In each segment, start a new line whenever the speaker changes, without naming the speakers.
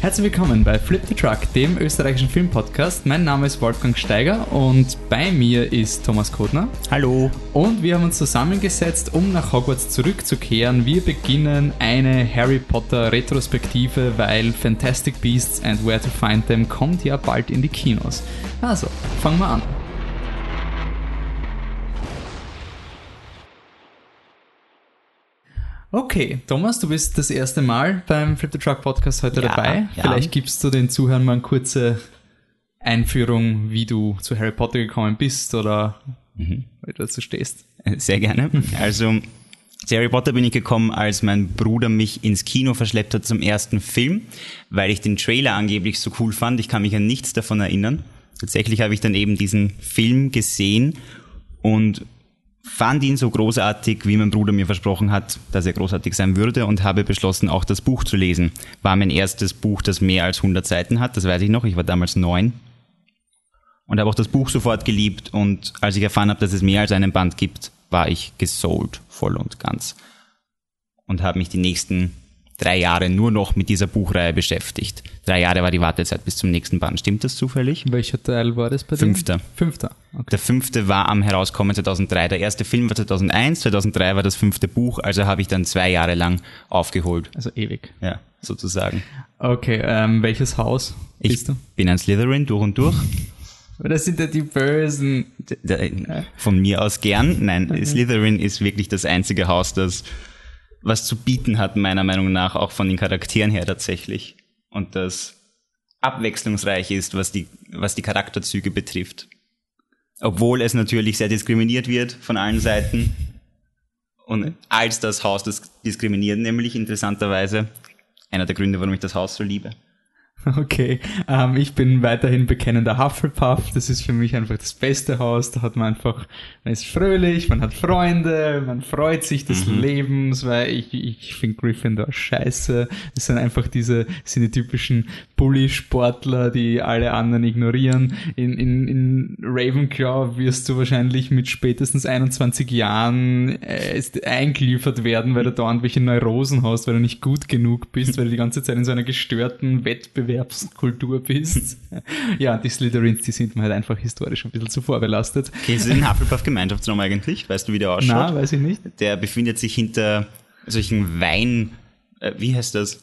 Herzlich willkommen bei Flip the Truck, dem österreichischen Filmpodcast. Mein Name ist Wolfgang Steiger und bei mir ist Thomas Kodner.
Hallo.
Und wir haben uns zusammengesetzt, um nach Hogwarts zurückzukehren. Wir beginnen eine Harry Potter Retrospektive, weil Fantastic Beasts and Where to Find Them kommt ja bald in die Kinos. Also, fangen wir an. Okay, Thomas, du bist das erste Mal beim Flip the Truck Podcast heute
Ja,
dabei.
ja.
Vielleicht gibst du den Zuhörern mal eine kurze Einführung, wie du zu Harry Potter gekommen bist oder
Mhm.
wie du dazu stehst.
Sehr gerne. Also, zu Harry Potter bin ich gekommen, als mein Bruder mich ins Kino verschleppt hat zum ersten Film, weil ich den Trailer angeblich so cool fand. Ich kann mich an nichts davon erinnern. Tatsächlich habe ich dann eben diesen Film gesehen und fand ihn so großartig, wie mein Bruder mir versprochen hat, dass er großartig sein würde und habe beschlossen, auch das Buch zu lesen. War mein erstes Buch, das mehr als 100 Seiten hat, das weiß ich noch. Ich war damals neun und habe auch das Buch sofort geliebt und als ich erfahren habe, dass es mehr als einen Band gibt, war ich gesold voll und ganz und habe mich die nächsten drei Jahre nur noch mit dieser Buchreihe beschäftigt. Drei Jahre war die Wartezeit bis zum nächsten Band. Stimmt das zufällig?
Welcher Teil war das bei dir?
Fünfter.
Fünfter. Okay.
Der fünfte war am Herauskommen 2003. Der erste Film war 2001, 2003 war das fünfte Buch, also habe ich dann zwei Jahre lang aufgeholt.
Also ewig.
Ja, sozusagen.
Okay, ähm, welches Haus
Ich
bist du?
bin ein Slytherin durch und durch.
Das sind ja die Bösen.
Von mir aus gern. Nein, Slytherin ist wirklich das einzige Haus, das was zu bieten hat, meiner Meinung nach, auch von den Charakteren her tatsächlich. Und das abwechslungsreich ist, was die, was die Charakterzüge betrifft. Obwohl es natürlich sehr diskriminiert wird von allen Seiten. Und als das Haus das diskriminiert, nämlich interessanterweise einer der Gründe, warum ich das Haus so liebe.
Okay, ähm, ich bin weiterhin bekennender Hufflepuff. Das ist für mich einfach das beste Haus. Da hat man einfach, man ist fröhlich, man hat Freunde, man freut sich des Lebens, weil ich, ich finde Gryffindor scheiße. Das sind einfach diese, sind die typischen Bully-Sportler, die alle anderen ignorieren. In, in, in Ravenclaw wirst du wahrscheinlich mit spätestens 21 Jahren äh, eingeliefert werden, weil du da irgendwelche Neurosen hast, weil du nicht gut genug bist, weil du die ganze Zeit in so einer gestörten Wettbewerbskultur bist. ja, die Slytherins, die sind mir halt einfach historisch ein bisschen zu vorbelastet.
Kennst du den Hufflepuff-Gemeinschaftsraum eigentlich? Weißt du, wie der ausschaut?
Na, weiß ich nicht.
Der befindet sich hinter solchen Wein... Äh, wie heißt das?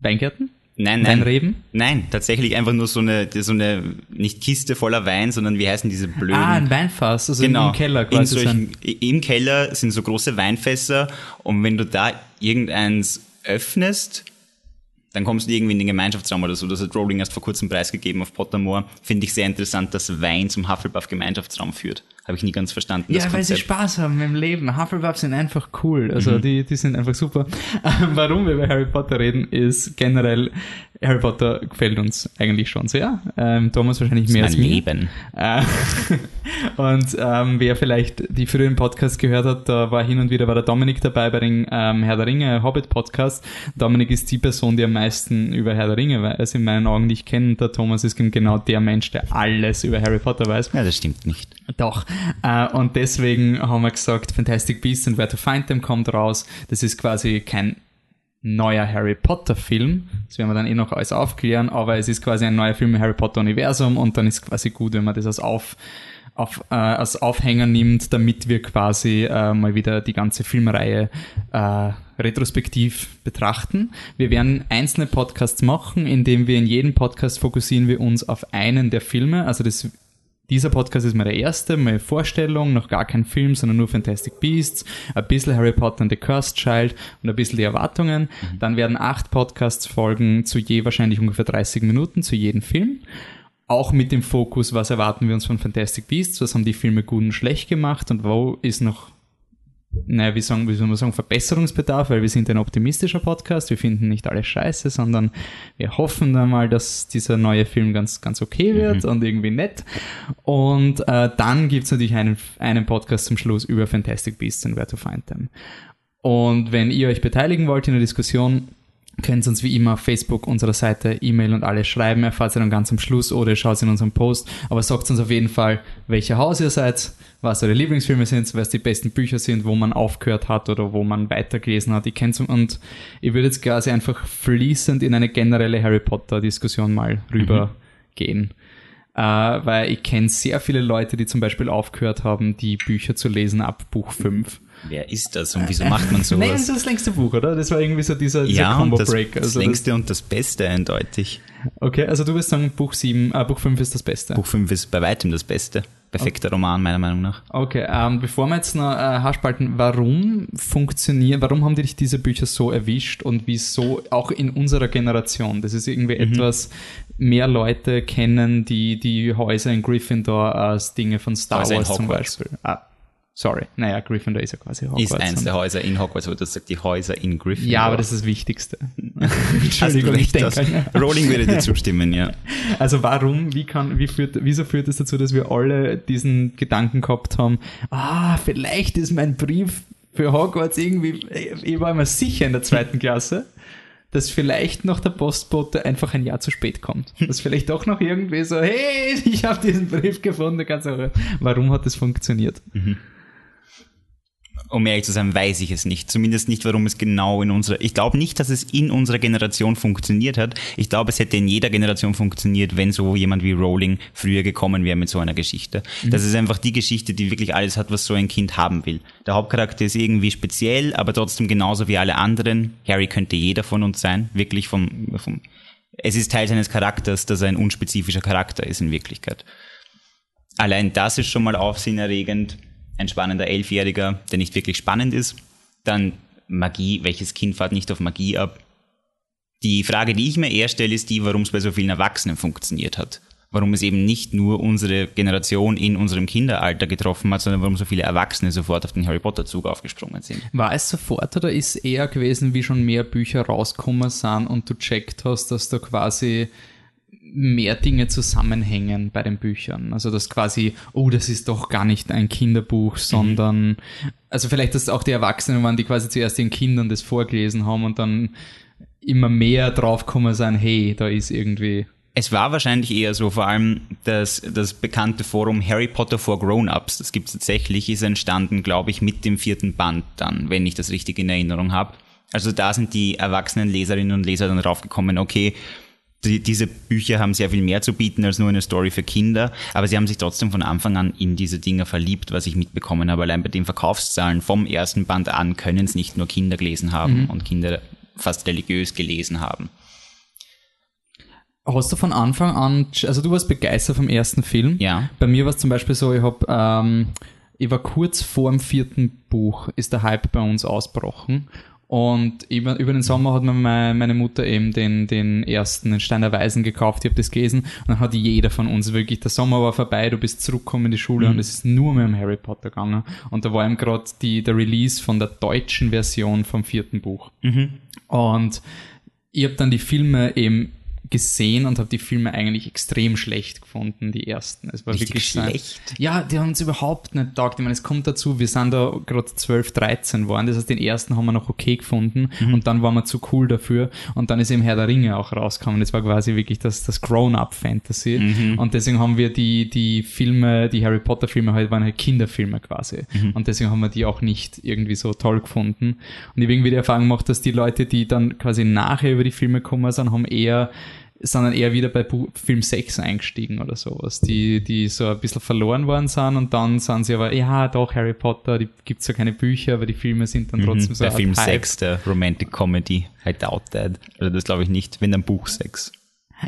Weingärten?
Nein, nein.
Weinreben?
Nein, tatsächlich einfach nur so eine, so eine, nicht Kiste voller Wein, sondern wie heißen diese blöden...
Ah, ein Weinfass, also
genau,
im Keller
in
quasi.
solchen, Im Keller sind so große Weinfässer und wenn du da irgendeins öffnest, dann kommst du irgendwie in den Gemeinschaftsraum oder so. Das hat Rowling erst vor kurzem preisgegeben auf Pottermore. Finde ich sehr interessant, dass Wein zum Hufflepuff-Gemeinschaftsraum führt. Habe ich nie ganz verstanden.
Ja, weil sie. Spaß haben im Leben. Hufflepuffs sind einfach cool. Also
Mhm.
die, die sind einfach super. Ähm, Warum wir über Harry Potter reden, ist generell, Harry Potter gefällt uns eigentlich schon sehr. Ähm, Thomas wahrscheinlich mehr als mir.
Leben.
Äh, und ähm, wer vielleicht die früheren Podcasts gehört hat, da war hin und wieder war der Dominik dabei bei den ähm, Herr der Ringe Hobbit Podcast. Dominik ist die Person, die am meisten über Herr der Ringe weiß, in meinen Augen, die ich kenne. Der Thomas ist genau der Mensch, der alles über Harry Potter weiß.
Ja, das stimmt nicht.
Doch. Äh, und deswegen haben wir gesagt, Fantastic Beasts and Where to Find Them kommt raus. Das ist quasi kein neuer Harry Potter Film. Das werden wir dann eh noch alles aufklären, aber es ist quasi ein neuer Film im Harry Potter Universum und dann ist quasi gut, wenn man das als auf auf, äh, als Aufhänger nimmt, damit wir quasi äh, mal wieder die ganze Filmreihe äh, retrospektiv betrachten. Wir werden einzelne Podcasts machen, indem wir in jedem Podcast fokussieren wir uns auf einen der Filme. Also das dieser Podcast ist der erste, meine Vorstellung, noch gar kein Film, sondern nur Fantastic Beasts, ein bisschen Harry Potter and the Cursed Child und ein bisschen die Erwartungen. Dann werden acht Podcasts folgen zu je wahrscheinlich ungefähr 30 Minuten zu jedem Film. Auch mit dem Fokus, was erwarten wir uns von Fantastic Beasts, was haben die Filme gut und schlecht gemacht und wo ist noch naja, wie, sagen, wie soll man sagen, Verbesserungsbedarf, weil wir sind ein optimistischer Podcast, wir finden nicht alles scheiße, sondern wir hoffen dann mal, dass dieser neue Film ganz, ganz okay wird und irgendwie nett. Und äh, dann gibt's natürlich einen, einen Podcast zum Schluss über Fantastic Beasts and Where to Find Them. Und wenn ihr euch beteiligen wollt in der Diskussion, könnt uns wie immer auf Facebook, unserer Seite, E-Mail und alles schreiben. Erfahrt ihr dann ganz am Schluss oder ihr schaut in unserem Post. Aber sagt uns auf jeden Fall, welcher Haus ihr seid, was eure Lieblingsfilme sind, was die besten Bücher sind, wo man aufgehört hat oder wo man weitergelesen hat. Ich kenn's und ich würde jetzt quasi einfach fließend in eine generelle Harry Potter Diskussion mal rübergehen. Äh, weil ich kenne sehr viele Leute, die zum Beispiel aufgehört haben, die Bücher zu lesen ab Buch 5.
Wer ist das und wieso macht man sowas?
Nein, das ist das längste Buch, oder? Das war irgendwie so dieser, dieser
ja, und das,
Combo-Break.
das
Also
längste und das Beste eindeutig.
okay, also du wirst sagen, Buch 7, äh, Buch 5 ist das Beste.
Buch 5 ist bei weitem das Beste. Perfekter Roman, meiner Meinung nach.
Okay, ähm, bevor wir jetzt noch äh, Haarspalten, warum funktionieren, warum haben dich diese Bücher so erwischt und wieso auch in unserer Generation? Das ist irgendwie
Mhm.
etwas, mehr Leute kennen die, die Häuser in Gryffindor als Dinge von Star
Häuser
Wars zum. Beispiel. Ah, sorry. Naja, Gryffindor ist ja quasi Hogwarts.
Ist eins der Häuser in Hogwarts, aber du sagst die Häuser in Gryffindor.
ja, aber das ist das Wichtigste. Entschuldigung, ich denke.
das. Rowling würde dir zustimmen, ja.
Also warum, wie kann, wie führt, wieso führt es dazu, dass wir alle diesen Gedanken gehabt haben, ah, vielleicht ist mein Brief für Hogwarts irgendwie, ich war immer sicher in der zweiten Klasse, dass vielleicht noch der Postbote einfach ein Jahr zu spät kommt. Dass vielleicht doch noch irgendwie so, hey, ich habe diesen Brief gefunden, ganz auch, warum hat das funktioniert?
Um ehrlich zu sein, weiß ich es nicht. Zumindest nicht, warum es genau in unserer. Ich glaube nicht, dass es in unserer Generation funktioniert hat. Ich glaube, es hätte in jeder Generation funktioniert, wenn so jemand wie Rowling früher gekommen wäre mit so einer Geschichte. Das ist einfach die Geschichte, die wirklich alles hat, was so ein Kind haben will. Der Hauptcharakter ist irgendwie speziell, aber trotzdem genauso wie alle anderen. Harry könnte jeder von uns sein. Wirklich vom, vom es ist Teil seines Charakters, dass er ein unspezifischer Charakter ist in Wirklichkeit. Allein das ist schon mal aufsehenerregend. Ein spannender Elfjähriger, der nicht wirklich spannend ist. Dann Magie, welches Kind fährt nicht auf Magie ab? Die Frage, die ich mir eher stelle, ist die, warum es bei so vielen Erwachsenen funktioniert hat. Warum es eben nicht nur unsere Generation in unserem Kinderalter getroffen hat, sondern warum so viele Erwachsene sofort auf den Harry Potter Zug aufgesprungen sind.
War es sofort oder ist eher gewesen, wie schon mehr Bücher rausgekommen sind und du checkt hast, dass da quasi mehr Dinge zusammenhängen bei den Büchern? Also dass quasi, oh, das ist doch gar nicht ein Kinderbuch, sondern also vielleicht, dass auch die Erwachsenen waren, die quasi zuerst den Kindern das vorgelesen haben und dann immer mehr draufgekommen sind, hey, da ist irgendwie
Es war wahrscheinlich eher so, vor allem das, das bekannte Forum Harry Potter for Grown-Ups, das gibt es tatsächlich, ist entstanden, glaube ich, mit dem vierten Band dann, wenn ich das richtig in Erinnerung habe. Also da sind die erwachsenen Leserinnen und Leser dann draufgekommen, okay, die, diese Bücher haben sehr viel mehr zu bieten als nur eine Story für Kinder, aber sie haben sich trotzdem von Anfang an in diese Dinger verliebt, was ich mitbekommen habe. Allein bei den Verkaufszahlen vom ersten Band an können es nicht nur Kinder gelesen haben und Kinder fast religiös gelesen haben.
Hast du von Anfang an, also du warst begeistert vom ersten Film?
Ja.
Bei mir war es zum Beispiel so, ich hab, ähm, ich war kurz vor dem vierten Buch, ist der Hype bei uns ausbrochen. Und über, über den Sommer hat mir meine, Mutter eben den, den ersten, den Stein der Weisen gekauft. Ich habe das gelesen und dann hat jeder von uns wirklich, der Sommer war vorbei, du bist zurückgekommen in die Schule und es ist nur mehr um Harry Potter gegangen. Und da war eben gerade der Release von der deutschen Version vom vierten Buch. Und ich habe dann die Filme eben gesehen und habe die Filme eigentlich extrem schlecht gefunden, die ersten. Es war
Richtig
wirklich
schlecht?
Ja, die haben uns überhaupt nicht taugt. Ich meine, es kommt dazu, wir sind da gerade 12, 13 waren. Das heißt, den ersten haben wir noch okay gefunden
Mhm.
und dann waren wir zu cool dafür. Und dann ist eben Herr der Ringe auch rausgekommen. Das war quasi wirklich das, das Grown-Up-Fantasy.
Mhm.
Und deswegen haben wir die, die Filme, die Harry Potter-Filme halt, waren halt Kinderfilme quasi.
Mhm.
Und deswegen haben wir die auch nicht irgendwie so toll gefunden. Und ich habe irgendwie die Erfahrung gemacht, dass die Leute, die dann quasi nachher über die Filme gekommen sind, haben eher sind dann eher wieder bei Film 6 eingestiegen oder sowas, die, die so ein bisschen verloren worden sind und dann sind sie aber, ja doch, Harry Potter, die gibt's ja keine Bücher, aber die Filme sind dann trotzdem so
der Film
Art Hype.
6, der Romantic Comedy, I doubt that. Also das glaube ich nicht, wenn dann Buch 6.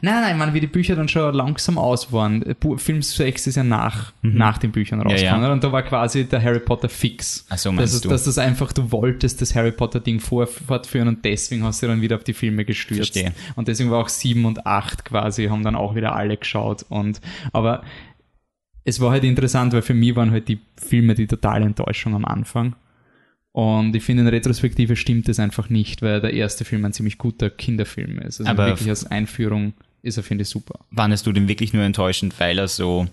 Nein, nein, ich meine, wie die Bücher dann schon langsam aus waren. Film 6 ist ja nach, nach den Büchern
Mhm. Ja,
rausgekommen.
ja.
Und da war quasi der Harry Potter fix.
Ach so, meinst
dass,
du.
Dass das einfach, du wolltest das Harry Potter Ding vor, fortführen und deswegen hast du dann wieder auf die Filme gestürzt.
Verstehe.
Und deswegen war auch 7 und 8 quasi, haben dann auch wieder alle geschaut. Und, aber es war halt interessant, weil für mich waren halt die Filme die totale Enttäuschung am Anfang. Und ich finde, in Retrospektive stimmt es einfach nicht, weil der erste Film ein ziemlich guter Kinderfilm ist. Also
Aber
wirklich als Einführung ist er, finde ich, super.
Fandest du den wirklich nur enttäuschend, weil er so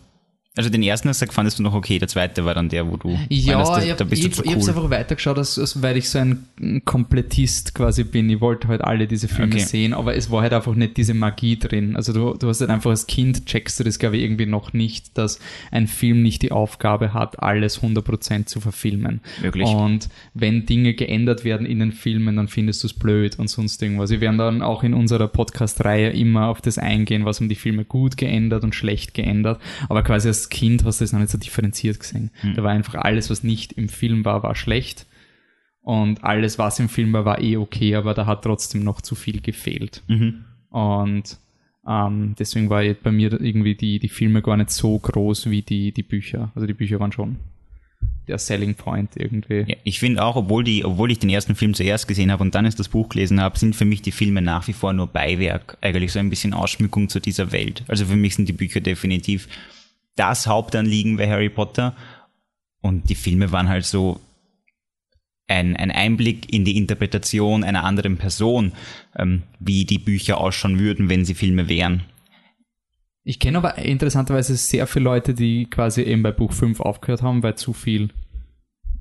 Also den ersten hast du gesagt, fandest du noch okay, der zweite war dann der, wo du
Ja,
meinst,
ich
da, da
habe
bist du
ich,
zu
ich hab's
cool.
einfach weitergeschaut, als, als, weil ich so ein Komplettist quasi bin. Ich wollte halt alle diese Filme
Okay.
sehen, aber es war halt einfach nicht diese Magie drin. Also du, du hast halt einfach als Kind, checkst du das glaube ich irgendwie noch nicht, dass ein Film nicht die Aufgabe hat, alles 100% zu verfilmen.
Wirklich.
Und wenn Dinge geändert werden in den Filmen, dann findest du es blöd und sonst irgendwas. Wir werden dann auch in unserer Podcast-Reihe immer auf das eingehen, was um die Filme gut geändert und schlecht geändert. Aber quasi als Kind hast du das noch nicht so differenziert gesehen.
Hm.
Da war einfach alles, was nicht im Film war, war schlecht. Und alles, was im Film war, war eh okay, aber da hat trotzdem noch zu viel gefehlt.
Mhm.
Und ähm, deswegen war jetzt bei mir irgendwie die, die Filme gar nicht so groß wie die, die Bücher. Also die Bücher waren schon der Selling Point irgendwie.
Ja, ich finde auch, obwohl, die, obwohl ich den ersten Film zuerst gesehen habe und dann erst das Buch gelesen habe, sind für mich die Filme nach wie vor nur Beiwerk, eigentlich so ein bisschen Ausschmückung zu dieser Welt. Also für mich sind die Bücher definitiv das Hauptanliegen bei Harry Potter und die Filme waren halt so ein, ein Einblick in die Interpretation einer anderen Person, ähm, wie die Bücher ausschauen würden, wenn sie Filme wären.
Ich kenne aber interessanterweise sehr viele Leute, die quasi eben bei Buch 5 aufgehört haben, weil zu viel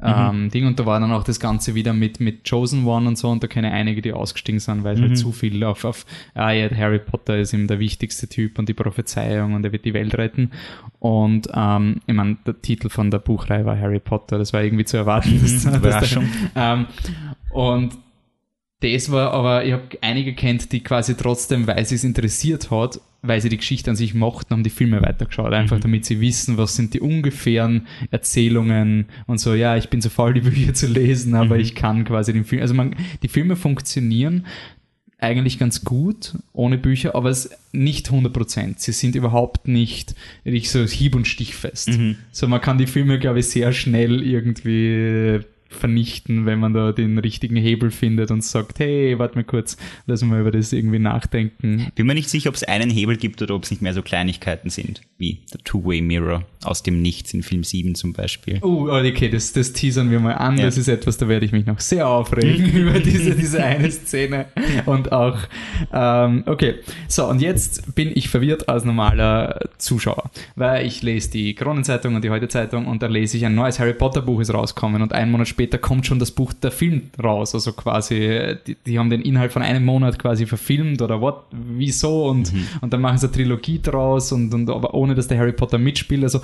ähm, Ding. Und da war dann auch das Ganze wieder mit, mit Chosen One und so. Und da kenne ich einige, die ausgestiegen sind, weil halt zu viel auf, auf ah ja, Harry Potter ist ihm der wichtigste Typ und die Prophezeiung und er wird die Welt retten. Und ähm, ich meine, der Titel von der Buchreihe war Harry Potter. Das war irgendwie zu erwarten. dass- dass
Überraschung.
der, ähm, und das war aber, ich habe einige kennt, die quasi trotzdem, weil sie es interessiert hat, weil sie die Geschichte an sich mochten, haben die Filme weitergeschaut. Einfach damit sie wissen, was sind die ungefähren Erzählungen und so, ja, ich bin so faul, die Bücher zu lesen, aber ich kann quasi den Film, also man, die Filme funktionieren eigentlich ganz gut ohne Bücher, aber es nicht 100%. Sie sind überhaupt nicht richtig so hieb- und stichfest. So, man kann die Filme, glaube ich, sehr schnell irgendwie vernichten, wenn man da den richtigen Hebel findet und sagt, hey, warte mal kurz, lass mal über das irgendwie nachdenken.
Bin mir nicht sicher, ob es einen Hebel gibt oder ob es nicht mehr so Kleinigkeiten sind, wie der Two-Way Mirror aus dem Nichts in Film 7 zum Beispiel.
Oh, okay, das, das teasern wir mal an.
Ja.
Das ist etwas, da werde ich mich noch sehr aufregen über diese, diese eine Szene. Und auch, ähm, okay. So, und jetzt bin ich verwirrt als normaler Zuschauer, weil ich lese die Kronenzeitung und die Heute-Zeitung und da lese ich ein neues Harry Potter-Buch ist rausgekommen und einen Monat später kommt schon das Buch, der Film raus. Also quasi, die, die haben den Inhalt von einem Monat quasi verfilmt oder what, wieso und, und dann machen sie eine Trilogie draus und, und aber ohne, dass der Harry Potter mitspielt. Also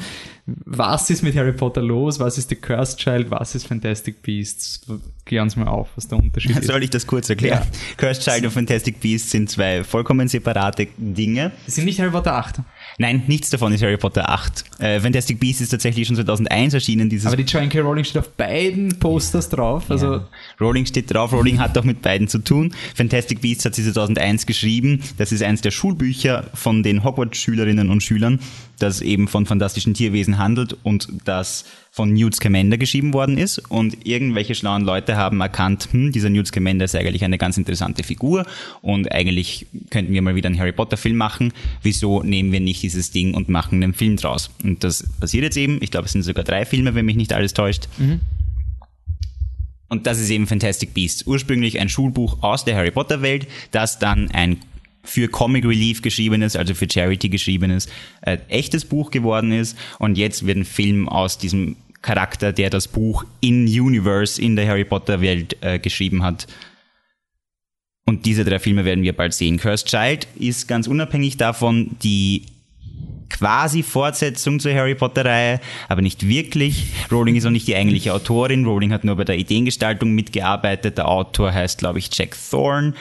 was ist mit Harry Potter los? Was ist The Cursed Child? Was ist Fantastic Beasts? Klär uns mal auf, was der Unterschied ist.
Soll ich das kurz erklären?
Ja.
Cursed Child und Fantastic Beasts sind zwei vollkommen separate Dinge.
Das sind nicht Harry Potter 8.
Nein, nichts davon ist Harry Potter 8. Äh, Fantastic Beasts ist tatsächlich schon 2001 erschienen. Dieses
Aber die Joanne K. Rowling steht auf beiden Posters drauf. Also
Ja. Rowling steht drauf, Rowling hat auch mit beiden zu tun. Fantastic Beasts hat sie 2001 geschrieben. Das ist eines der Schulbücher von den Hogwarts-Schülerinnen und Schülern, das eben von fantastischen Tierwesen handelt und das von Newt Scamander geschrieben worden ist. Und irgendwelche schlauen Leute haben erkannt, hm, dieser Newt Scamander ist eigentlich eine ganz interessante Figur und eigentlich könnten wir mal wieder einen Harry Potter-Film machen. Wieso nehmen wir nicht dieses Ding und machen einen Film draus? Und das passiert jetzt eben. Ich glaube, es sind sogar drei Filme, wenn mich nicht alles täuscht. Und das ist eben Fantastic Beasts. Ursprünglich ein Schulbuch aus der Harry Potter Welt, das dann ein für Comic Relief geschriebenes, also für Charity geschriebenes, äh, echtes Buch geworden ist. Und jetzt wird ein Film aus diesem Charakter, der das Buch in Universe, in der Harry Potter Welt äh, geschrieben hat. Und diese drei Filme werden wir bald sehen. Cursed Child ist ganz unabhängig davon die quasi Fortsetzung zur Harry Potter Reihe, aber nicht wirklich. Rowling ist auch nicht die eigentliche Autorin. Rowling hat nur bei der Ideengestaltung mitgearbeitet. Der Autor heißt, glaube ich, Jack Thorne.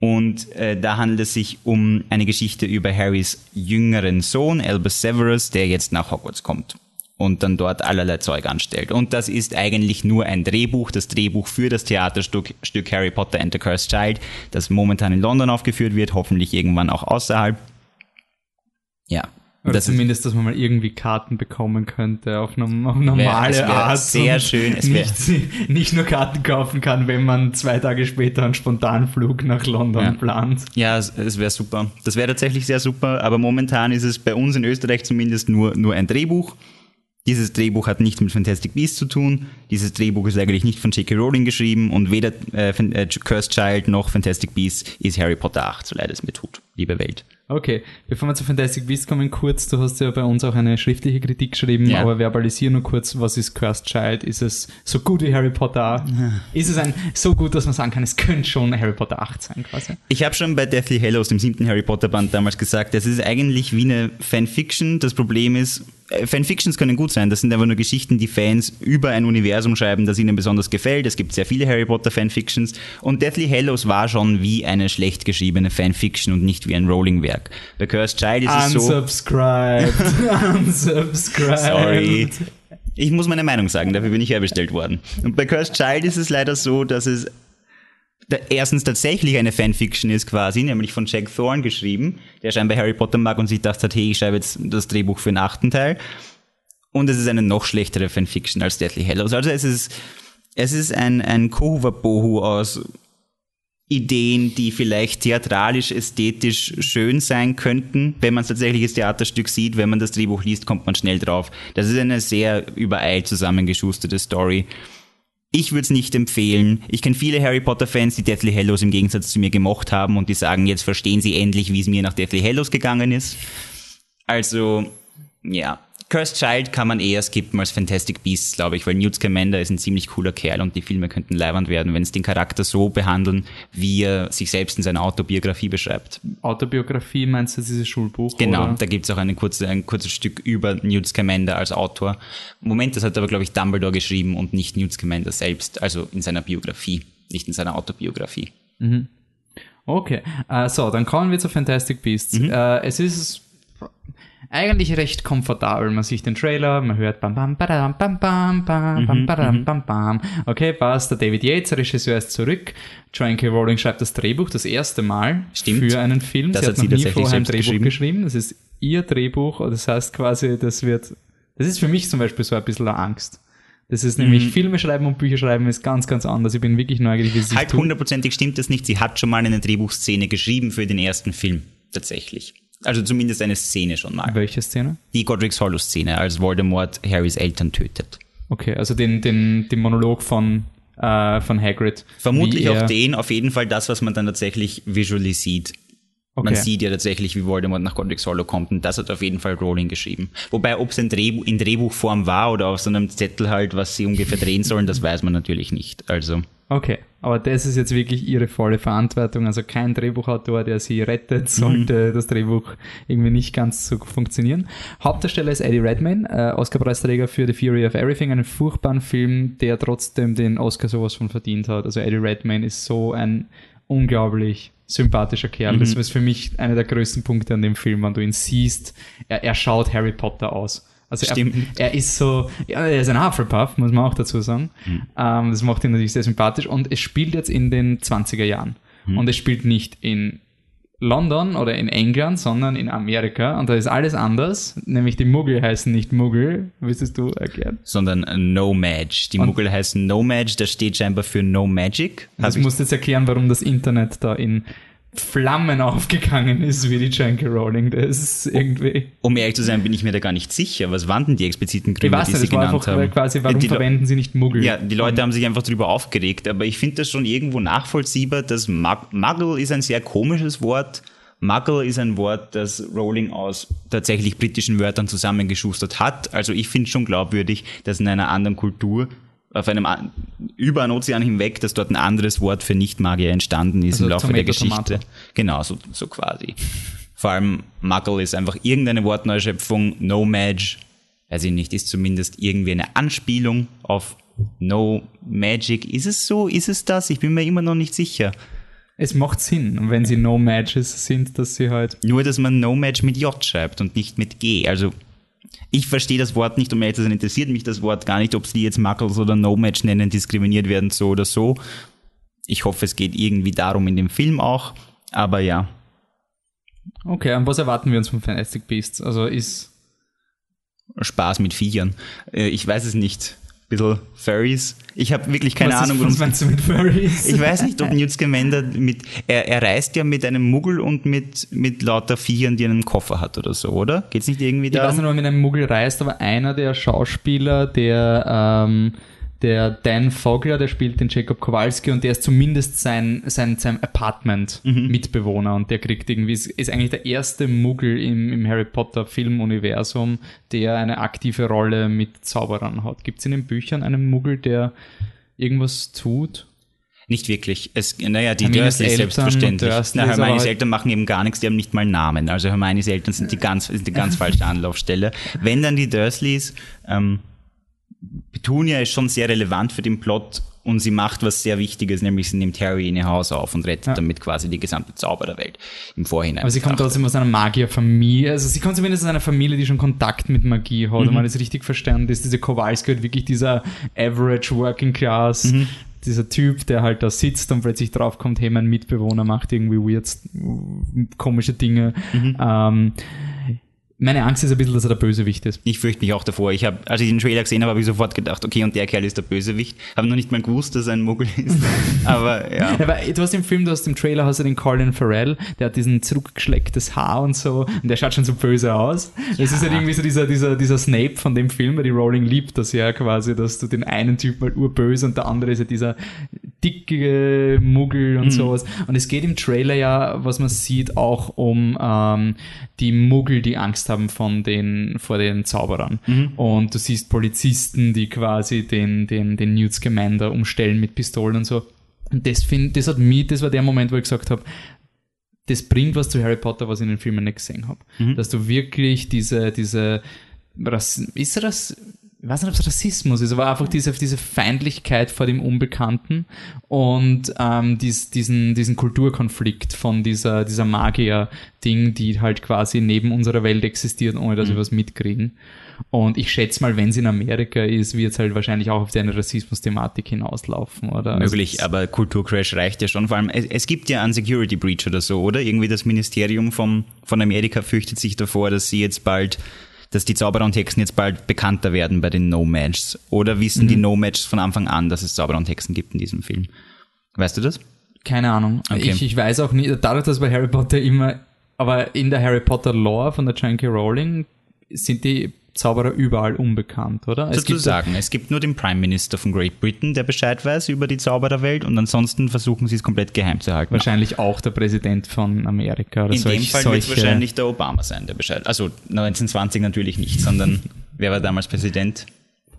Und äh, da handelt es sich um eine Geschichte über Harrys jüngeren Sohn, Albus Severus, der jetzt nach Hogwarts kommt und dann dort allerlei Zeug anstellt. Und das ist eigentlich nur ein Drehbuch, das Drehbuch für das Theaterstück Stück Harry Potter and the Cursed Child, das momentan in London aufgeführt wird, hoffentlich irgendwann auch außerhalb. Ja.
Oder
das
zumindest, dass man mal irgendwie Karten bekommen könnte auf, norm auf normale
wär
Art.
sehr schön, es
nicht, nicht nur Karten kaufen kann, wenn man zwei Tage später einen Spontanflug nach London
Ja.
plant.
Ja, es, es wäre super. Das wäre tatsächlich sehr super, aber momentan ist es bei uns in Österreich zumindest nur, nur ein Drehbuch. Dieses Drehbuch hat nichts mit Fantastic Beasts zu tun. Dieses Drehbuch ist eigentlich nicht von J.K. Rowling geschrieben und weder äh, äh, Cursed Child noch Fantastic Beasts ist Harry Potter 8, so leid es mir tut, liebe Welt.
Okay, bevor wir zu Fantastic Beasts kommen, kurz, du hast ja bei uns auch eine schriftliche Kritik geschrieben,
Ja.
aber verbalisier nur kurz, was ist Cursed Child? Ist es so gut wie Harry Potter? Ist es ein so gut, dass man sagen kann, es könnte schon Harry Potter 8 sein quasi?
Ich habe schon bei Deathly Hallows, dem siebten Harry Potter Band, damals gesagt, das ist eigentlich wie eine Fanfiction. Das Problem ist, Fanfictions können gut sein. Das sind einfach nur Geschichten, die Fans über ein Universum schreiben, das ihnen besonders gefällt. Es gibt sehr viele Harry Potter Fanfictions. Und Deathly Hallows war schon wie eine schlecht geschriebene Fanfiction und nicht wie ein Rowling-Werk. Bei Cursed Child ist es so.
Unsubscribed. Unsubscribed.
Sorry. Ich muss meine Meinung sagen, dafür bin ich herbestellt worden. Und bei Cursed Child ist es leider so, dass es erstens tatsächlich eine Fanfiction ist quasi, nämlich von Jack Thorne geschrieben, der scheinbar Harry Potter mag und sich gedacht hat, hey, ich schreibe jetzt das Drehbuch für den achten Teil. Und es ist eine noch schlechtere Fanfiction als Deathly Hallows. Also es ist, es ist ein, ein Kohuwabohu aus Ideen, die vielleicht theatralisch, ästhetisch schön sein könnten, wenn man es tatsächlich als Theaterstück sieht. Wenn man das Drehbuch liest, kommt man schnell drauf. Das ist eine sehr übereilt zusammengeschusterte Story. Ich würde es nicht empfehlen. Ich kenne viele Harry Potter-Fans, die Deathly Hallows im Gegensatz zu mir gemocht haben und die sagen, jetzt verstehen sie endlich, wie es mir nach Deathly Hallows gegangen ist. Also, ja. Cursed Child kann man eher skippen als Fantastic Beasts, glaube ich, weil Newt Scamander ist ein ziemlich cooler Kerl und die Filme könnten leiwand werden, wenn es den Charakter so behandeln, wie er sich selbst in seiner Autobiografie beschreibt.
Autobiografie meinst du dieses Schulbuch?
Genau,
Oder?
da gibt es auch eine kurze, ein kurzes Stück über Newt Scamander als Autor. Moment, das hat aber, glaube ich, Dumbledore geschrieben und nicht Newt Scamander selbst, also in seiner Biografie, nicht in seiner Autobiografie.
Okay, äh, so, dann kommen wir zu Fantastic Beasts.
Mhm.
Äh, es ist eigentlich recht komfortabel. Man sieht den Trailer, man hört bam bam badam, bam bam bam
Mhm,
bam badam, bam bam. Okay, passt. Der David Yates, der Regisseur, ist zurück. Joanne K. Rowling schreibt das Drehbuch das erste Mal
Stimmt.
für einen Film.
Das
sie
hat
hat
sie
noch nie vorher ein Drehbuch
geschrieben.
geschrieben. Das ist ihr Drehbuch. Das heißt quasi, das wird, das ist für mich zum Beispiel so ein bisschen eine Angst. Das ist
Mhm.
nämlich Filme schreiben und Bücher schreiben ist ganz, ganz anders. Ich bin wirklich neugierig, wie sie
Halt hundertprozentig stimmt das nicht. Sie hat schon mal eine Drehbuchszene geschrieben für den ersten Film, tatsächlich. Also zumindest eine Szene schon mal.
Welche Szene?
Die Godric's Hollow-Szene, als Voldemort Harrys Eltern tötet.
Okay, also den, den, den Monolog von, äh, von Hagrid.
Vermutlich auch den, auf jeden Fall das, was man dann tatsächlich visually sieht. Man
Okay.
sieht ja tatsächlich, wie Voldemort nach Godric's Hollow kommt und das hat auf jeden Fall Rowling geschrieben. Wobei, ob es ein Drehbuch, in Drehbuchform war oder auf so einem Zettel halt, was sie ungefähr drehen sollen, das weiß man natürlich nicht. Also,
Okay, aber das ist jetzt wirklich ihre volle Verantwortung. Also kein Drehbuchautor, der sie rettet,
Mhm.
sollte das Drehbuch irgendwie nicht ganz so funktionieren. Hauptdarsteller ist Eddie Redmayne, äh, Oscar-Preisträger für The Fury of Everything, einen furchtbaren Film, der trotzdem den Oscar sowas von verdient hat. Also Eddie Redmayne ist so ein unglaublich sympathischer Kerl.
Mhm.
Das ist für mich einer der größten Punkte an dem Film, wenn du ihn siehst. Er, er schaut Harry Potter aus. Also er,
Stimmt.
er ist so, ja, er ist ein Hufflepuff, muss man auch dazu sagen. Ähm, das macht ihn natürlich sehr sympathisch und es spielt jetzt in den 20er Jahren. Und es spielt nicht in London oder in England, sondern in Amerika und da ist alles anders, nämlich die Muggel heißen nicht Muggel, willst du erklären?
sondern No Mage. Die Muggel heißen No Mage, das steht scheinbar für No Magic.
Also
ich
musst jetzt erklären, warum das Internet da in Flammen aufgegangen ist, wie die J.K. Rowling. Das ist irgendwie...
um ehrlich zu sein, bin ich mir da gar nicht sicher. Was waren denn die expliziten Gründe, die
nicht,
sie genannt
einfach
haben?
quasi, warum
die
verwenden sie nicht Muggel?
Ja, die Leute haben sich einfach darüber aufgeregt, aber ich finde das schon irgendwo nachvollziehbar, dass Mug Muggle ist ein sehr komisches Wort. Muggle ist ein Wort, das Rowling aus tatsächlich britischen Wörtern zusammengeschustert hat. Also ich finde schon glaubwürdig, dass in einer anderen Kultur, auf einem an- über einen Ozean hinweg, dass dort ein anderes Wort für Nicht-Magier entstanden ist
Also
im Laufe der
Tomato,
Geschichte.
Tomato.
Genau, so, so quasi. Vor allem Muggle ist einfach irgendeine Wortneuschöpfung. No Mage, weiß ich nicht, ist zumindest irgendwie eine Anspielung auf No Magic. Ist es so? Ist es das? Ich bin mir immer noch nicht sicher.
Es macht Sinn, wenn sie No Matches sind, dass sie halt
Nur, dass man No Mage mit J schreibt und nicht mit G. Also, ich verstehe das Wort nicht, um ehrlich zu sein, interessiert mich das Wort gar nicht, ob sie jetzt Muggles oder No Mage nennen, diskriminiert werden, so oder so. Ich hoffe, es geht irgendwie darum in dem Film auch. Aber ja,
Okay, und was erwarten wir uns von Fantastic Beasts? Also ist
Spaß mit Viechern. Äh, Ich weiß es nicht. Bisschen Furries. Ich habe wirklich keine
was
Ahnung,
ist, was meinst du mit Furries?
Ich weiß nicht, ob Newt Scamander mit, er, er reist ja mit einem Muggel und mit, mit lauter Viechern, die einen Koffer hat oder so, oder? Geht's nicht irgendwie
Ich weiß nicht, ob er mit einem Muggel reist, aber einer der Schauspieler, der ähm, der Dan Fogler, der spielt den Jacob Kowalski und der ist zumindest sein, sein, sein Apartment-Mitbewohner und der kriegt irgendwie, ist, ist eigentlich der erste Muggel im, im Harry Potter Filmuniversum, der eine aktive Rolle mit Zauberern hat. Gibt es in den Büchern einen Muggel, der irgendwas tut?
Nicht wirklich. Es, naja, die
Hermines
Dursleys
Eltern
selbstverständlich.
und Dursleys,
Na, Hermines Eltern machen eben gar nichts, die haben nicht mal Namen. Also Hermines Eltern sind die ganz, sind die ganz falsche Anlaufstelle. Wenn dann die Dursleys, ähm, Petunia ist schon sehr relevant für den Plot und sie macht was sehr Wichtiges, nämlich sie nimmt Harry in ihr Haus auf und rettet
Ja.
damit quasi die gesamte Zaubererwelt im Vorhinein.
Aber sie kommt trotzdem aus einer Magierfamilie. Also sie kommt zumindest aus einer Familie, die schon Kontakt mit Magie hat. Und man das richtig verstanden ist, diese Kowalski halt wirklich dieser Average Working Class, dieser Typ, der halt da sitzt und plötzlich draufkommt, hey, mein Mitbewohner macht irgendwie weird, komische Dinge. Ähm, meine Angst ist ein bisschen, dass er der Bösewicht ist.
Ich fürchte mich auch davor. Ich habe, als ich den Trailer gesehen habe, habe ich sofort gedacht, okay, und der Kerl ist der Bösewicht. Habe noch nicht mal gewusst, dass er ein Muggel ist. Aber ja.
Ja, aber du hast im Film, du hast im Trailer hast du den Colin Farrell, der hat diesen zurückgeschlecktes Haar und so und der schaut schon so böse aus. Das ist halt irgendwie so dieser, dieser, dieser Snape von dem Film, weil die Rowling liebt das ja quasi, dass du den einen Typ mal urböse und der andere ist ja dieser dicke Muggel und sowas. Und es geht im Trailer ja, was man sieht, auch um ähm, die Muggel, die Angst haben von den, vor den Zauberern. Und du siehst Polizisten, die quasi den, den, den Newt Scamander umstellen mit Pistolen und so. Und das, find, das hat mich, das war der Moment, wo ich gesagt habe, das bringt was zu Harry Potter, was ich in den Filmen nicht gesehen habe. Dass du wirklich diese, diese, Rass ist das, ich weiß nicht, ob es Rassismus ist, aber einfach diese, diese Feindlichkeit vor dem Unbekannten und ähm, dies, diesen, diesen Kulturkonflikt von dieser, dieser Magier-Ding, die halt quasi neben unserer Welt existiert, ohne dass wir was mitkriegen. Und ich schätze mal, wenn es in Amerika ist, wird es halt wahrscheinlich auch auf eine Rassismus-Thematik hinauslaufen, oder?
Möglich,
Also,
aber Kulturcrash reicht ja schon. Vor allem, es, es gibt ja einen Security Breach oder so, oder? Irgendwie das Ministerium vom, von Amerika fürchtet sich davor, dass sie jetzt bald, dass die Zauberer und Hexen jetzt bald bekannter werden bei den No-Matches. Oder wissen
Mhm.
die No-Matches von Anfang an, dass es Zauberer und Hexen gibt in diesem Film? Weißt du das?
Keine Ahnung.
Okay.
Ich, ich weiß auch nicht, dadurch, dass bei Harry Potter immer, aber in der Harry Potter Lore von der J.K. Rowling sind die Zauberer überall unbekannt, oder? Es gibt
Sozusagen. Es gibt nur den Prime Minister von Great Britain, der Bescheid weiß über die Zaubererwelt und ansonsten versuchen sie es komplett geheim zu halten.
wahrscheinlich auch der Präsident von Amerika oder
In
solch,
dem Fall wird es wahrscheinlich der Obama sein, der Bescheid. Also 1920 natürlich nicht, sondern wer war damals Präsident?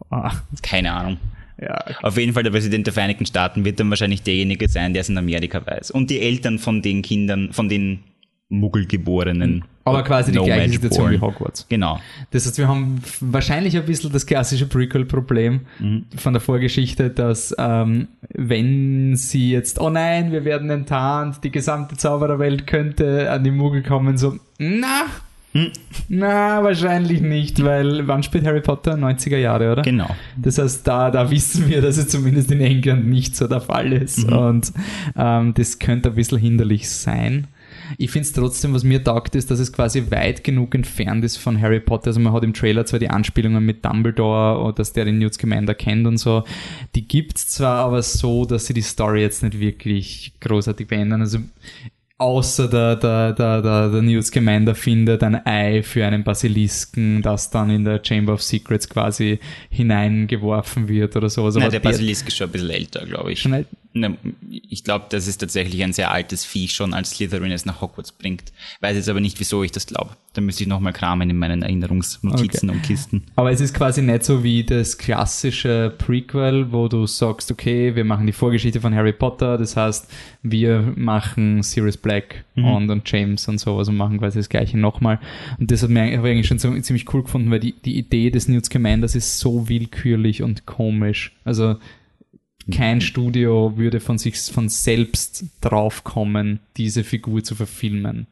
Ah,
Keine Ahnung.
ja,
Auf jeden Fall der Präsident der Vereinigten Staaten wird dann wahrscheinlich derjenige sein, der es in Amerika weiß. Und die Eltern von den Kindern, von den Muggelgeborenen.
Aber quasi die gleiche Situation wie. Hogwarts.
Genau.
Das heißt, wir haben wahrscheinlich ein bisschen das klassische Prequel-Problem
Mhm.
von der Vorgeschichte, dass ähm, wenn sie jetzt, oh nein, wir werden enttarnt, die gesamte Zaubererwelt könnte an die Muggel kommen, so, na,
Hm.
na, wahrscheinlich nicht, weil wann spielt Harry Potter? 90er Jahre, oder?
Genau.
Das heißt, da, da wissen wir, dass es zumindest in England nicht so der Fall ist.
Mhm.
Und ähm, das könnte ein bisschen hinderlich sein. Ich finde es trotzdem, was mir taugt, ist, dass es quasi weit genug entfernt ist von Harry Potter. Also man hat im Trailer zwar die Anspielungen mit Dumbledore und dass der den Newt Scamander kennt und so. Die gibt's zwar, aber so, dass sie die Story jetzt nicht wirklich großartig verändern. Also außer der, der, der, der, der Newt Scamander findet ein Ei für einen Basilisken, das dann in der Chamber of Secrets quasi hineingeworfen wird oder sowas.
Nein,
Aber
der Basilisk ist schon ein bisschen älter, glaube ich.
Schon alt?
Ich glaube, das ist tatsächlich ein sehr altes Viech schon, als Slytherin es nach Hogwarts bringt. Weiß jetzt aber nicht, wieso ich das glaube. Da müsste ich nochmal kramen in meinen Erinnerungsnotizen und Kisten.
Aber es ist quasi nicht so wie das klassische Prequel, wo du sagst, okay, wir machen die Vorgeschichte von Harry Potter, das heißt, wir machen Sirius Black und, und James und sowas und machen quasi das gleiche nochmal. Und das hat mir eigentlich schon so, ziemlich cool gefunden, weil die, die Idee des Newt Scamanders ist so willkürlich und komisch. Also kein Studio würde von sich von selbst draufkommen, diese Figur zu verfilmen.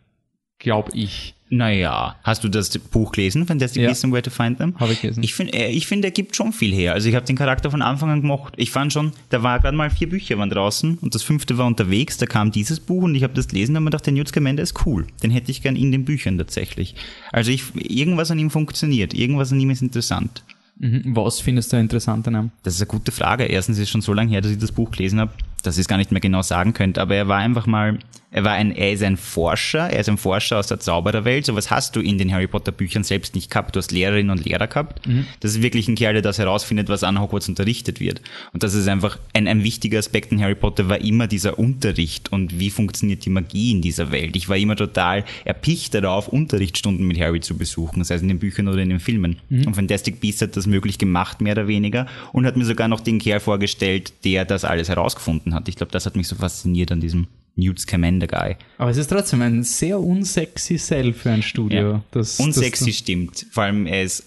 Glaub ich.
Naja, hast du das Buch gelesen, Fantastic
Ja.
Beasts and Where to Find Them?
Habe ich gelesen.
Ich finde, er- ich finde, er gibt schon viel her. Also ich habe den Charakter von Anfang an gemocht. Ich fand schon, da war gerade mal vier Bücher waren draußen und das fünfte war unterwegs. Da kam dieses Buch und ich habe das gelesen und mir gedacht, der Newt Scamander ist cool. Den hätte ich gern in den Büchern tatsächlich. Also ich, irgendwas an ihm funktioniert, irgendwas an ihm ist interessant.
Mhm. Was findest du interessant an ihm?
Das ist eine gute Frage. Erstens ist es schon so lange her, dass ich das Buch gelesen habe. dass ich es gar nicht mehr genau sagen könnte, aber er war einfach mal, er war ein, er ist ein Forscher, er ist ein Forscher aus der Zaubererwelt. Sowas hast du in den Harry Potter Büchern selbst nicht gehabt. Du hast Lehrerinnen und Lehrer gehabt. Mhm. Das ist wirklich ein Kerl, der das herausfindet, was an Hogwarts unterrichtet wird. Und das ist einfach ein, ein wichtiger Aspekt in Harry Potter war immer dieser Unterricht und wie funktioniert die Magie in dieser Welt. Ich war immer total erpicht darauf, Unterrichtsstunden mit Harry zu besuchen, sei es in den Büchern oder in den Filmen. Mhm. Und Fantastic Beasts hat das möglich gemacht, mehr oder weniger, und hat mir sogar noch den Kerl vorgestellt, der das alles herausgefunden hat. Ich glaube, das hat mich so fasziniert an diesem Newt Scamander Guy.
Aber es ist trotzdem ein sehr unsexy Cell für ein Studio. Ja.
Das, unsexy das, stimmt. Vor allem er ist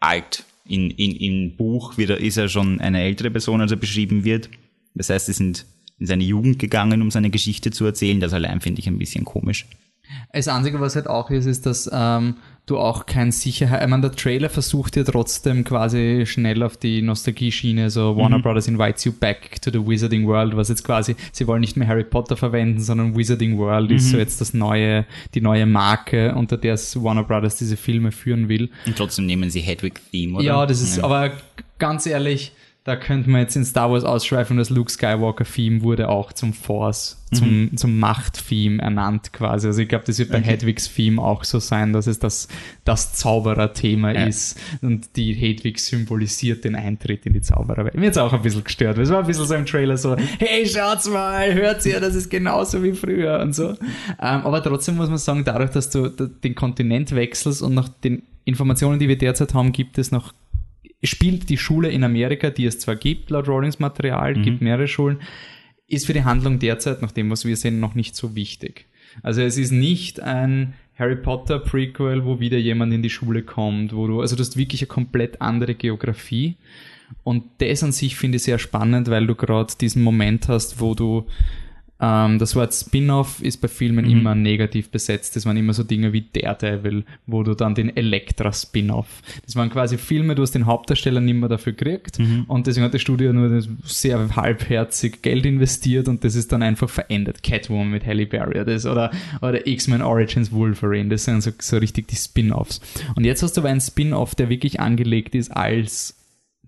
alt. In, in, Im Buch wieder ist er schon eine ältere Person, als er beschrieben wird. Das heißt, sie sind in seine Jugend gegangen, um seine Geschichte zu erzählen. Das allein finde ich ein bisschen komisch.
Das Einzige, was halt auch ist, ist, dass ähm, du auch kein Sicherheit. Ich meine, der Trailer versucht ja trotzdem quasi schnell auf die Nostalgie-Schiene, so Warner mhm. Brothers invites you back to the Wizarding World, was jetzt quasi, sie wollen nicht mehr Harry Potter verwenden, sondern Wizarding World mhm. ist so jetzt das neue, die neue Marke, unter der Warner Brothers diese Filme führen will.
Und trotzdem nehmen sie Hedwig Theme, oder?
Ja, das ist, ja. aber ganz ehrlich, da könnte man jetzt in Star Wars ausschweifen, das Luke Skywalker-Theme wurde auch zum Force, zum, mhm. zum Macht-Theme ernannt quasi. Also ich glaube, das wird bei okay. Hedwigs Theme auch so sein, dass es das, das Zauberer-Thema ja. ist und die Hedwig symbolisiert den Eintritt in die Zaubererwelt. Mir jetzt auch ein bisschen gestört. Es war ein bisschen so im Trailer so, hey, schaut's mal, hört ihr, das ist genauso wie früher und so. Ähm, aber trotzdem muss man sagen, dadurch, dass du den Kontinent wechselst und nach den Informationen, die wir derzeit haben, gibt es noch spielt die Schule in Amerika, die es zwar gibt, laut Rollins Material, mhm. gibt mehrere Schulen, ist für die Handlung derzeit, nach dem, was wir sehen, noch nicht so wichtig. Also es ist nicht ein Harry Potter Prequel, wo wieder jemand in die Schule kommt, wo du, also du hast wirklich eine komplett andere Geografie. Und das an sich finde ich sehr spannend, weil du gerade diesen Moment hast, wo du ähm, das Wort Spin-off ist bei Filmen mhm. immer negativ besetzt. Das waren immer so Dinge wie Daredevil, wo du dann den Elektra-Spin-off. Das waren quasi Filme, du hast den Hauptdarsteller nicht mehr dafür gekriegt mhm. und deswegen hat das Studio nur sehr halbherzig Geld investiert und das ist dann einfach verändert. Catwoman mit Halle Berry das, oder, oder X-Men Origins Wolverine, das sind so, so richtig die Spin-offs. Und jetzt hast du aber einen Spin-off, der wirklich angelegt ist als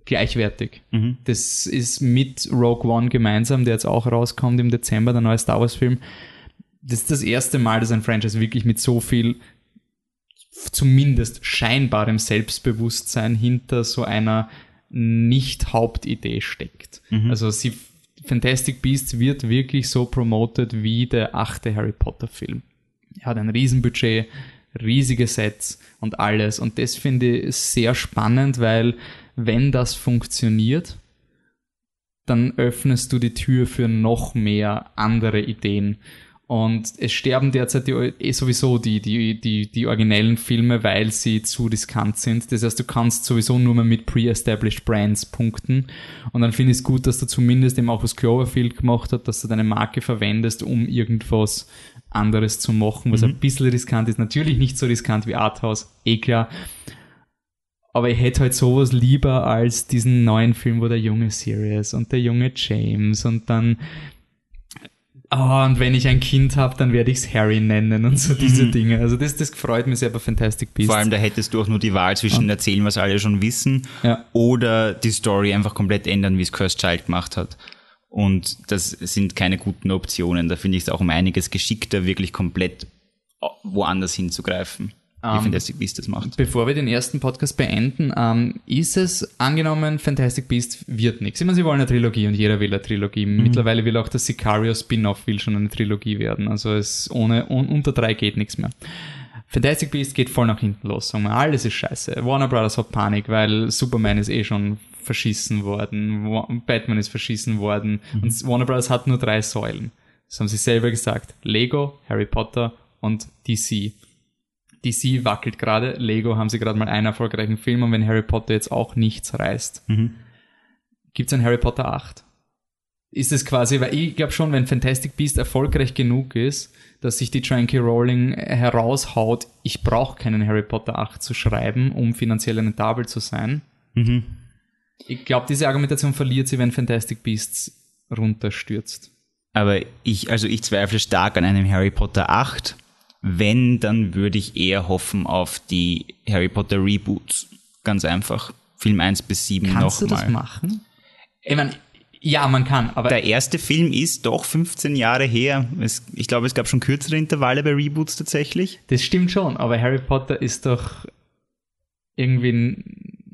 gleichwertig. Mhm. Das ist mit Rogue One gemeinsam, der jetzt auch rauskommt im Dezember, der neue Star Wars-Film. Das ist das erste Mal, dass ein Franchise wirklich mit so viel, zumindest scheinbarem Selbstbewusstsein hinter so einer Nicht-Hauptidee steckt. Mhm. Also sie, Fantastic Beasts wird wirklich so promoted wie der achte Harry Potter-Film. Er hat ein Riesenbudget, riesige Sets und alles. Und das finde ich sehr spannend, weil wenn das funktioniert, dann öffnest du die Tür für noch mehr andere Ideen. Und es sterben derzeit die, eh sowieso die, die, die, die originellen Filme, weil sie zu riskant sind. Das heißt, du kannst sowieso nur mehr mit pre-established Brands punkten. Und dann finde ich es gut, dass du zumindest eben auch was Cloverfield gemacht hat, dass du deine Marke verwendest, um irgendwas anderes zu machen, was mhm. ein bisschen riskant ist. Natürlich nicht so riskant wie Arthouse, eh klar. Aber ich hätte halt sowas lieber als diesen neuen Film, wo der junge Sirius und der junge James und dann Oh, und wenn ich ein Kind habe, dann werde ich es Harry nennen und so diese mhm. Dinge. Also das, das freut mich sehr bei Fantastic Beasts.
Vor allem, da hättest du auch nur die Wahl zwischen und erzählen, was alle schon wissen, ja. oder die Story einfach komplett ändern, wie es Cursed Child gemacht hat. Und das sind keine guten Optionen. Da finde ich es auch um einiges geschickter, wirklich komplett woanders hinzugreifen ähm, Fantastic Beasts das macht.
Bevor wir den ersten Podcast beenden, ähm, ist es angenommen, Fantastic Beasts wird nichts. Ich meine, sie wollen eine Trilogie und jeder will eine Trilogie. Mhm. Mittlerweile will auch das Sicario Spin-off will schon eine Trilogie werden. Also es ohne un, unter drei geht nichts mehr. Fantastic Beasts geht voll nach hinten los. Sagen wir, alles ist scheiße. Warner Brothers hat Panik, weil Superman ist eh schon verschissen worden, Batman ist verschissen worden mhm. und Warner Brothers hat nur drei Säulen. Das haben sie selber gesagt. Lego, Harry Potter und DC. DC wackelt gerade, Lego haben sie gerade mal einen erfolgreichen Film und wenn Harry Potter jetzt auch nichts reißt, mhm. gibt es ein Harry Potter 8? Ist es quasi, weil ich glaube schon, wenn Fantastic Beast erfolgreich genug ist, dass sich die Tranky Rowling heraushaut, ich brauche keinen Harry Potter 8 zu schreiben, um finanziell rentabel zu sein. Mhm. Ich glaube, diese Argumentation verliert sie, wenn Fantastic Beasts runterstürzt.
Aber ich, also ich zweifle stark an einem Harry Potter 8 wenn, dann würde ich eher hoffen auf die Harry Potter Reboots. Ganz einfach. Film 1 bis 7 nochmal.
Kannst du das machen? Ich meine, Ja, man kann, aber
Der erste Film ist doch 15 Jahre her. Es, ich glaube, es gab schon kürzere Intervalle bei Reboots tatsächlich.
das stimmt schon. Aber Harry Potter ist doch irgendwie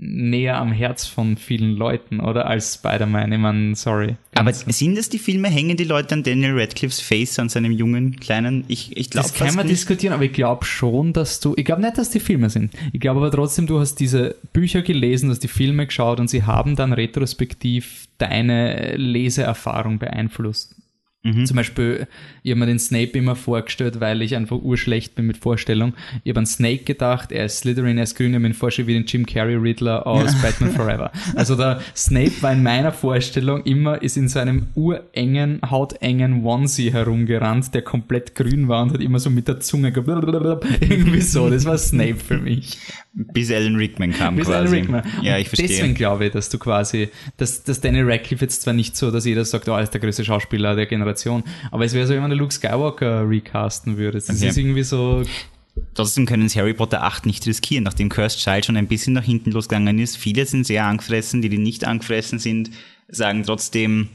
näher am Herz von vielen Leuten, oder? Als Spider-Man. Ich meine, sorry.
Aber sind das die Filme? Hängen die Leute an Daniel Radcliffes Face, an seinem jungen, kleinen? Ich, ich glaube
das kann man
nicht.
diskutieren, aber ich glaube schon, dass du, ich glaube nicht, dass die Filme sind. Ich glaube aber trotzdem, du hast diese Bücher gelesen, du hast die Filme geschaut und sie haben dann retrospektiv deine Leseerfahrung beeinflusst.
Mhm.
Zum Beispiel, ich habe mir den Snape immer vorgestellt, weil ich einfach urschlecht bin mit Vorstellung. Ich habe an Snake gedacht, er ist Slytherin, er ist grün, ich habe ihn vorgestellt wie den Jim Carrey Riddler aus Batman Forever. Also der Snape war in meiner Vorstellung immer, ist in so einem urengen, hautengen Onesie herumgerannt, der komplett grün war und hat immer so mit der Zunge ge- irgendwie so. Das war Snape für mich.
Bis Alan Rickman kam
Bis
quasi.
Alan Rickman.
Ja, ich verstehe.
Deswegen glaube ich, dass du quasi, dass, dass Daniel Radcliffe jetzt zwar nicht so, dass jeder sagt, oh, er ist der größte Schauspieler der Generation, aber es wäre so, wenn man den Luke Skywalker recasten würde. Das
Okay.
ist irgendwie so,
Trotzdem können es Harry Potter 8 nicht riskieren, nachdem Cursed Child schon ein bisschen nach hinten losgegangen ist. Viele sind sehr angefressen, die, die nicht angefressen sind, sagen trotzdem,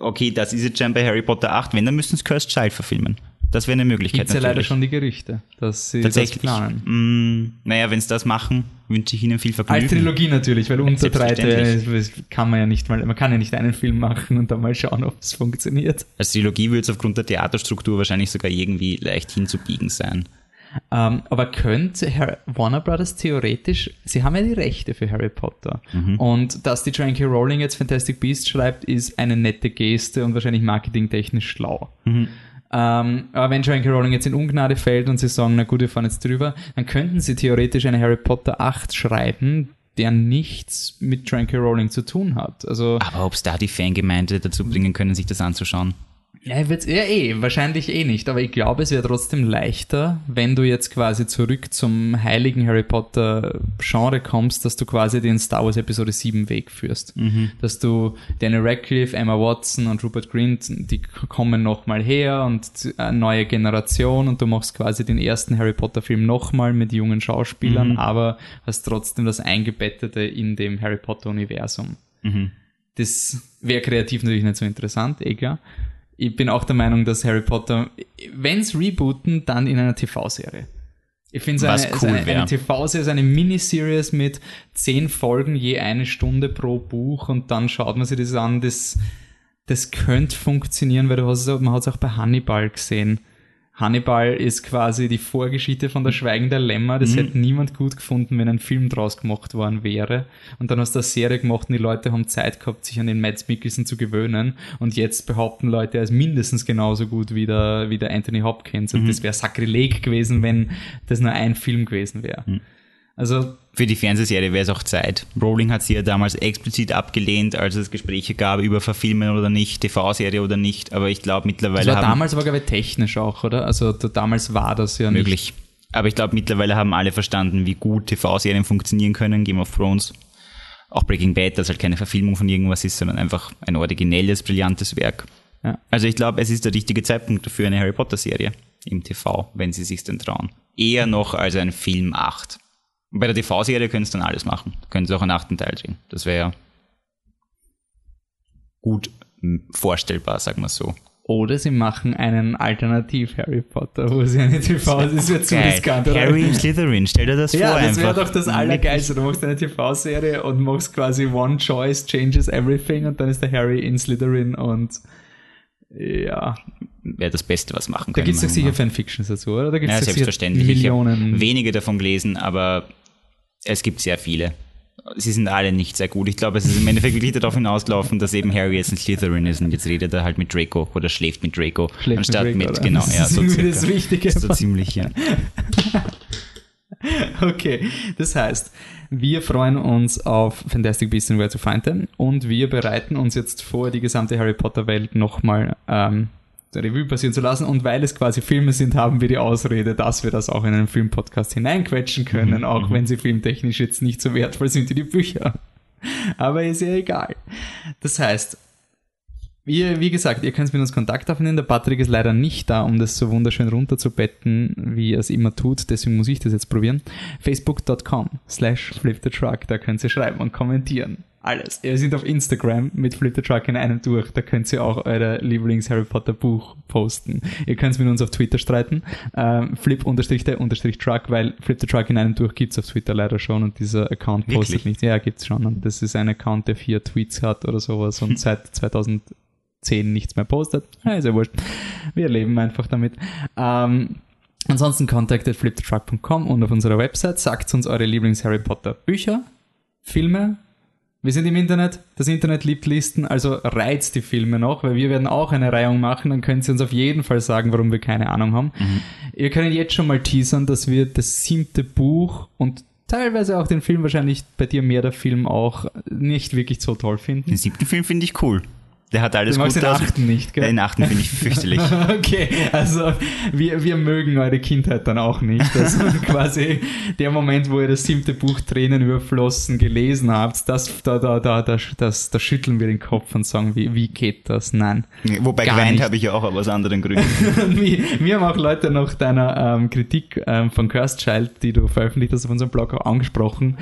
okay, das ist jetzt schon bei Harry Potter 8, wenn, dann müssen es Cursed Child verfilmen. Das wäre eine Möglichkeit.
gibt ja leider schon die Gerüchte, dass sie
Tatsächlich.
das planen.
Mm, naja, wenn sie das machen, wünsche ich ihnen viel Vergnügen.
Als Trilogie natürlich, weil unter drei das kann man ja nicht mal, man kann ja nicht einen Film machen und dann mal schauen, ob es funktioniert.
Als Trilogie würde es aufgrund der Theaterstruktur wahrscheinlich sogar irgendwie leicht hinzubiegen sein.
Ähm, aber könnte Har- Warner Brothers theoretisch, sie haben ja die Rechte für Harry Potter. Und dass die Joanne K. Rowling jetzt Fantastic Beasts schreibt, ist eine nette Geste und wahrscheinlich marketingtechnisch schlau. Ähm, aber wenn Joanne K. Rowling jetzt in Ungnade fällt und sie sagen, na gut, wir fahren jetzt drüber, dann könnten sie theoretisch eine Harry Potter 8 schreiben, der nichts mit Joanne K. Rowling zu tun hat. Also
Aber ob es da die Fangemeinde dazu bringen können, sich das anzuschauen?
Ja, wird's, ja, eh, wahrscheinlich eh nicht, aber ich glaube, es wäre trotzdem leichter, wenn du jetzt quasi zurück zum heiligen Harry Potter Genre kommst, dass du quasi den Star Wars Episode 7 Weg führst. Dass du Daniel Radcliffe, Emma Watson und Rupert Grint, die kommen nochmal her und eine neue Generation und du machst quasi den ersten Harry Potter Film nochmal mit jungen Schauspielern, aber hast trotzdem das Eingebettete in dem Harry Potter Universum. Das wäre kreativ natürlich nicht so interessant, eh klar. Ich bin auch der Meinung, dass Harry Potter, wenn's rebooten, dann in einer TV-Serie. Ich finde
Was
eine,
cool
eine, eine TV-Serie, so eine Miniseries mit zehn Folgen, je eine Stunde pro Buch und dann schaut man sich das an, das, das könnte funktionieren, weil du hast es, man hat es auch bei Hannibal gesehen. Hannibal ist quasi die Vorgeschichte von der Schweigen der Lämmer. Das hätte niemand gut gefunden, wenn ein Film draus gemacht worden wäre. Und dann hast du eine Serie gemacht und die Leute haben Zeit gehabt, sich an den Mads Mikkelsen zu gewöhnen. Und jetzt behaupten Leute, er ist mindestens genauso gut wie der, wie der Anthony Hopkins. Und das wäre Sakrileg gewesen, wenn das nur ein Film gewesen wäre. Also
Für die Fernsehserie wäre es auch Zeit. Rowling hat sie ja damals explizit abgelehnt, als es Gespräche gab über Verfilmen oder nicht, TV-Serie oder nicht. Aber ich glaube
das
mittlerweile
war
haben
damals aber, glaube ich, technisch auch, oder? Also da, damals war das ja nicht.
möglich. Aber ich glaube mittlerweile haben alle verstanden, wie gut TV-Serien funktionieren können. Game of Thrones, auch Breaking Bad, das halt keine Verfilmung von irgendwas ist, sondern einfach ein originelles, brillantes Werk.
Ja.
Also ich glaube, es ist der richtige Zeitpunkt dafür eine Harry Potter-Serie im TV, wenn sie sich denn trauen. Eher noch als ein Film 8. Und bei der TV-Serie können sie dann alles machen. Können sie auch einen achten Teil drehen. Das wäre ja gut m, vorstellbar, sagen wir so.
Oder sie machen einen Alternativ-Harry Potter, wo sie eine TV, das wird zu
Geil.
riskant, oder?
Harry Slytherin, stell dir das
Ja,
vor
das wäre doch das Allergeilste. Du machst eine TV-Serie und machst quasi One Choice changes everything und dann ist der Harry in Slytherin und ja.
Wäre das Beste, was machen
Da
können.
gibt es doch sicher Fanfictions dazu, oder? Da gibt
Ja, selbstverständlich.
Millionen.
Ich habe wenige davon gelesen, aber es gibt sehr viele. Sie sind alle nicht sehr gut. Ich glaube, es ist im Endeffekt wirklich darauf hinauslaufen, dass eben Harry jetzt ein Slytherin ist und jetzt redet er halt mit Draco oder schläft mit Draco
Schläft
anstatt
mit
mit,
Draco, oder?
genau,
Das
ja,
ist
so
irgendwie
circa.
das Wichtige.
So ziemlich, ja.
Okay, das heißt, wir freuen uns auf Fantastic Beasts and Where to Find Them und wir bereiten uns jetzt vor, die gesamte Harry Potter Welt nochmal ähm, Revue passieren zu lassen und weil es quasi Filme sind, haben wir die Ausrede, dass wir das auch in einen Filmpodcast hineinquetschen können, auch wenn sie filmtechnisch jetzt nicht so wertvoll sind wie die Bücher. Aber ist ja egal. Das heißt, wie, wie gesagt, ihr könnt mit uns Kontakt aufnehmen. Der Patrick ist leider nicht da, um das so wunderschön runterzubetten, wie er es immer tut. Deswegen muss ich das jetzt probieren. Facebook.com slash flip the truck. Da könnt ihr schreiben und kommentieren. Alles. Wir sind auf Instagram mit Flip the Truck in einem durch. Da könnt ihr auch eure Lieblings-Harry Potter Buch posten. Ihr könnt es mit uns auf Twitter streiten. Ähm, Flip unterstrich der unterstrich Truck, weil Flip the Truck in einem durch gibt's auf Twitter leider schon und dieser Account postet
Wirklich?
nicht. Ja, gibt's schon. Und das ist ein Account, der vier Tweets hat oder sowas und seit 2010 nichts mehr postet. Ja, ist ja wurscht. Wir leben einfach damit. Ähm, ansonsten contactet flipthetruck.com und auf unserer Website sagt uns eure Lieblings-Harry Potter Bücher, Filme. Wir sind im Internet, das Internet liebt Listen, also reizt die Filme noch, weil wir werden auch eine Reihung machen, dann können Sie uns auf jeden Fall sagen, warum wir keine Ahnung haben. Ihr könnt jetzt schon mal teasern, dass wir das siebte Buch und teilweise auch den Film, wahrscheinlich bei dir mehr der Film auch, nicht wirklich so toll finden.
Den siebten Film finde ich cool. Der hat alles
Du magst
gut
den achten nicht, gell?
Den achten finde ich fürchterlich.
Okay, also wir, wir mögen eure Kindheit dann auch nicht. Also quasi der Moment, wo ihr das siebte Buch Tränen überflossen gelesen habt, das, da, da, da, da, das, da schütteln wir den Kopf und sagen, wie, wie geht das? Nein.
Wobei geweint habe ich ja auch, aber aus anderen Gründen.
Mir, mir haben auch Leute nach deiner ähm, Kritik ähm, von Cursed Child, die du veröffentlicht hast auf unserem Blog, auch angesprochen,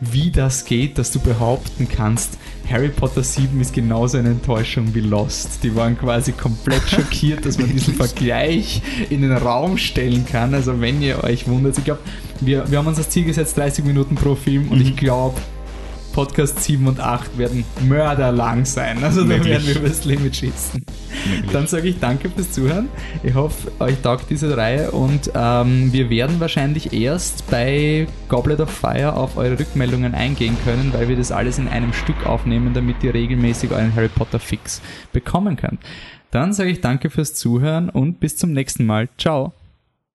wie das geht, dass du behaupten kannst, Harry Potter 7 ist genauso eine Enttäuschung wie Lost. Die waren quasi komplett schockiert, dass man diesen Vergleich in den Raum stellen kann. Also wenn ihr euch wundert, ich glaube, wir, wir haben uns das Ziel gesetzt, 30 Minuten pro Film und ich glaube, Podcast 7 und 8 werden mörderlang sein. Also da werden wir übers Limit schießen. Dann sage ich danke fürs Zuhören. Ich hoffe, euch taugt diese Reihe und ähm, wir werden wahrscheinlich erst bei Goblet of Fire auf eure Rückmeldungen eingehen können, weil wir das alles in einem Stück aufnehmen, damit ihr regelmäßig euren Harry Potter Fix bekommen könnt. Dann sage ich danke fürs Zuhören und bis zum nächsten Mal. Ciao.